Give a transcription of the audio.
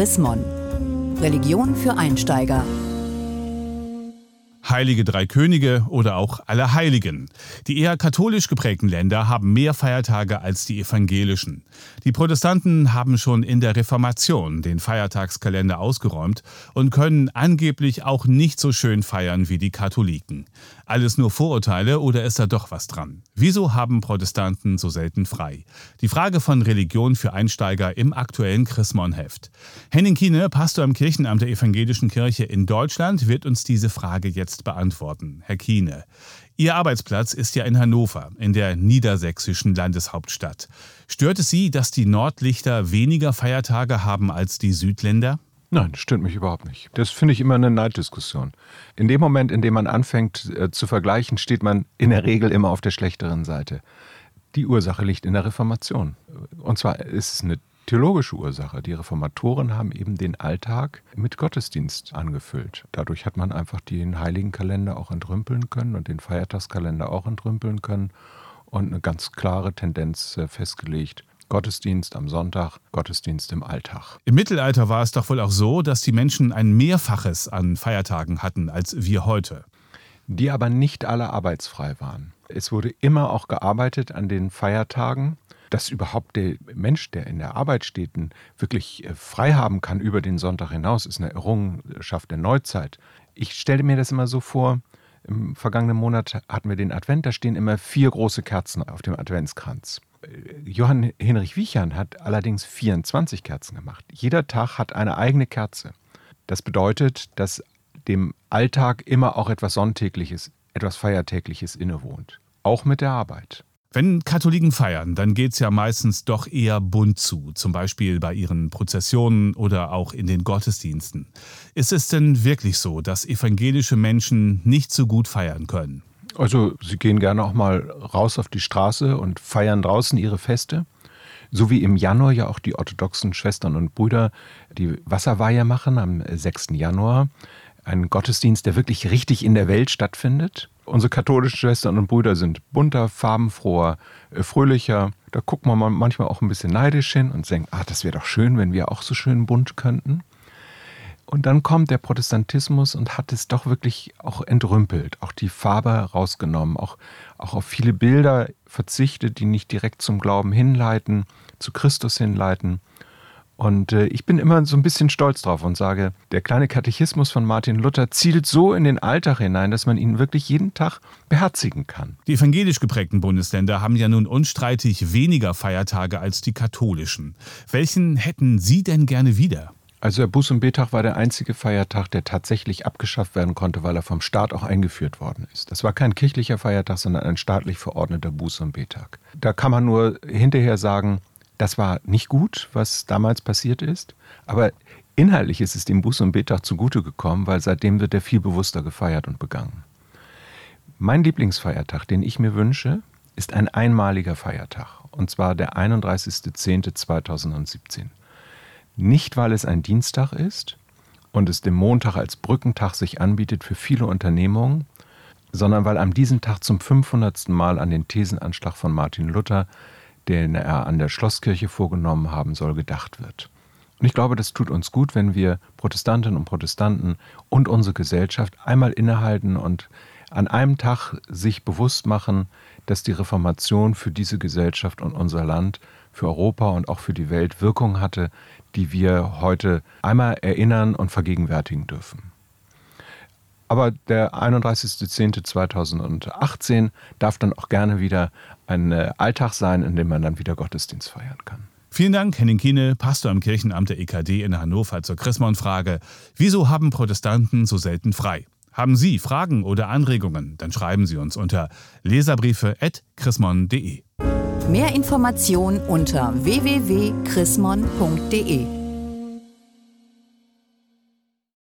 Chrismon. Religion für Einsteiger. Heilige Drei Könige oder auch Allerheiligen. Die eher katholisch geprägten Länder haben mehr Feiertage als die evangelischen. Die Protestanten haben schon in der Reformation den Feiertagskalender ausgeräumt und können angeblich auch nicht so schön feiern wie die Katholiken. Alles nur Vorurteile oder ist da doch was dran? Wieso haben Protestanten so selten frei? Die Frage von Religion für Einsteiger im aktuellen Chrismon-Heft. Henning Kiene, Pastor im Kirchenamt der Evangelischen Kirche in Deutschland, wird uns diese Frage jetzt beantworten, Herr Kiene. Ihr Arbeitsplatz ist ja in Hannover, in der niedersächsischen Landeshauptstadt. Stört es Sie, dass die Nordlichter weniger Feiertage haben als die Südländer? Nein, stört mich überhaupt nicht. Das finde ich immer eine Neiddiskussion. In dem Moment, in dem man anfängt äh, zu vergleichen, steht man in der Regel immer auf der schlechteren Seite. Die Ursache liegt in der Reformation. Und zwar ist es eine theologische Ursache. Die Reformatoren haben eben den Alltag mit Gottesdienst angefüllt. Dadurch hat man einfach den heiligen Kalender auch entrümpeln können und den Feiertagskalender auch entrümpeln können und eine ganz klare Tendenz äh, festgelegt. Gottesdienst am Sonntag, Gottesdienst im Alltag. Im Mittelalter war es doch wohl auch so, dass die Menschen ein Mehrfaches an Feiertagen hatten als wir heute. Die aber nicht alle arbeitsfrei waren. Es wurde immer auch gearbeitet an den Feiertagen dass überhaupt der Mensch, der in der Arbeit steht, wirklich äh, frei haben kann über den Sonntag hinaus, ist eine Errungenschaft der Neuzeit. Ich stelle mir das immer so vor, im vergangenen Monat hatten wir den Advent, da stehen immer vier große Kerzen auf dem Adventskranz. Johann Hinrich Wiechern hat allerdings 24 Kerzen gemacht. Jeder Tag hat eine eigene Kerze. Das bedeutet, dass dem Alltag immer auch etwas Sonntägliches, etwas Feiertägliches innewohnt. Auch mit der Arbeit. Wenn Katholiken feiern, dann geht es ja meistens doch eher bunt zu, zum Beispiel bei ihren Prozessionen oder auch in den Gottesdiensten. Ist es denn wirklich so, dass evangelische Menschen nicht so gut feiern können? Also sie gehen gerne auch mal raus auf die Straße und feiern draußen ihre Feste. So wie im Januar ja auch die orthodoxen Schwestern und Brüder die Wasserweihe machen am 6. Januar. Ein Gottesdienst, der wirklich richtig in der Welt stattfindet. Unsere katholischen Schwestern und Brüder sind bunter, farbenfroher, äh, fröhlicher. Da guckt man manchmal auch ein bisschen neidisch hin und denkt, ah, das wäre doch schön, wenn wir auch so schön bunt könnten. Und dann kommt der Protestantismus und hat es doch wirklich auch entrümpelt, auch die Farbe rausgenommen, auch, auch auf viele Bilder verzichtet, die nicht direkt zum Glauben hinleiten, zu Christus hinleiten. Und äh, ich bin immer so ein bisschen stolz drauf und sage, der kleine Katechismus von Martin Luther zielt so in den Alltag hinein, dass man ihn wirklich jeden Tag beherzigen kann. Die evangelisch geprägten Bundesländer haben ja nun unstreitig weniger Feiertage als die katholischen. Welchen hätten Sie denn gerne wieder? Also der Buß- und Betag war der einzige Feiertag, der tatsächlich abgeschafft werden konnte, weil er vom Staat auch eingeführt worden ist. Das war kein kirchlicher Feiertag, sondern ein staatlich verordneter Buß- und Betag. Da kann man nur hinterher sagen, das war nicht gut, was damals passiert ist, aber inhaltlich ist es dem Buß- und Betag zugute gekommen, weil seitdem wird er viel bewusster gefeiert und begangen. Mein Lieblingsfeiertag, den ich mir wünsche, ist ein einmaliger Feiertag, und zwar der 31.10.2017. Nicht, weil es ein Dienstag ist und es dem Montag als Brückentag sich anbietet für viele Unternehmungen, sondern weil an diesem Tag zum 500. Mal an den Thesenanschlag von Martin Luther den er an der Schlosskirche vorgenommen haben soll, gedacht wird. Und ich glaube, das tut uns gut, wenn wir Protestantinnen und Protestanten und unsere Gesellschaft einmal innehalten und an einem Tag sich bewusst machen, dass die Reformation für diese Gesellschaft und unser Land, für Europa und auch für die Welt Wirkung hatte, die wir heute einmal erinnern und vergegenwärtigen dürfen. Aber der 31.10.2018 darf dann auch gerne wieder ein äh, Alltag sein, in dem man dann wieder Gottesdienst feiern kann. Vielen Dank, Henning Kiene, Pastor im Kirchenamt der EKD in Hannover zur Chrismon-Frage. Wieso haben Protestanten so selten frei? Haben Sie Fragen oder Anregungen? Dann schreiben Sie uns unter leserbriefe.chrismon.de. Mehr Informationen unter www.chrismon.de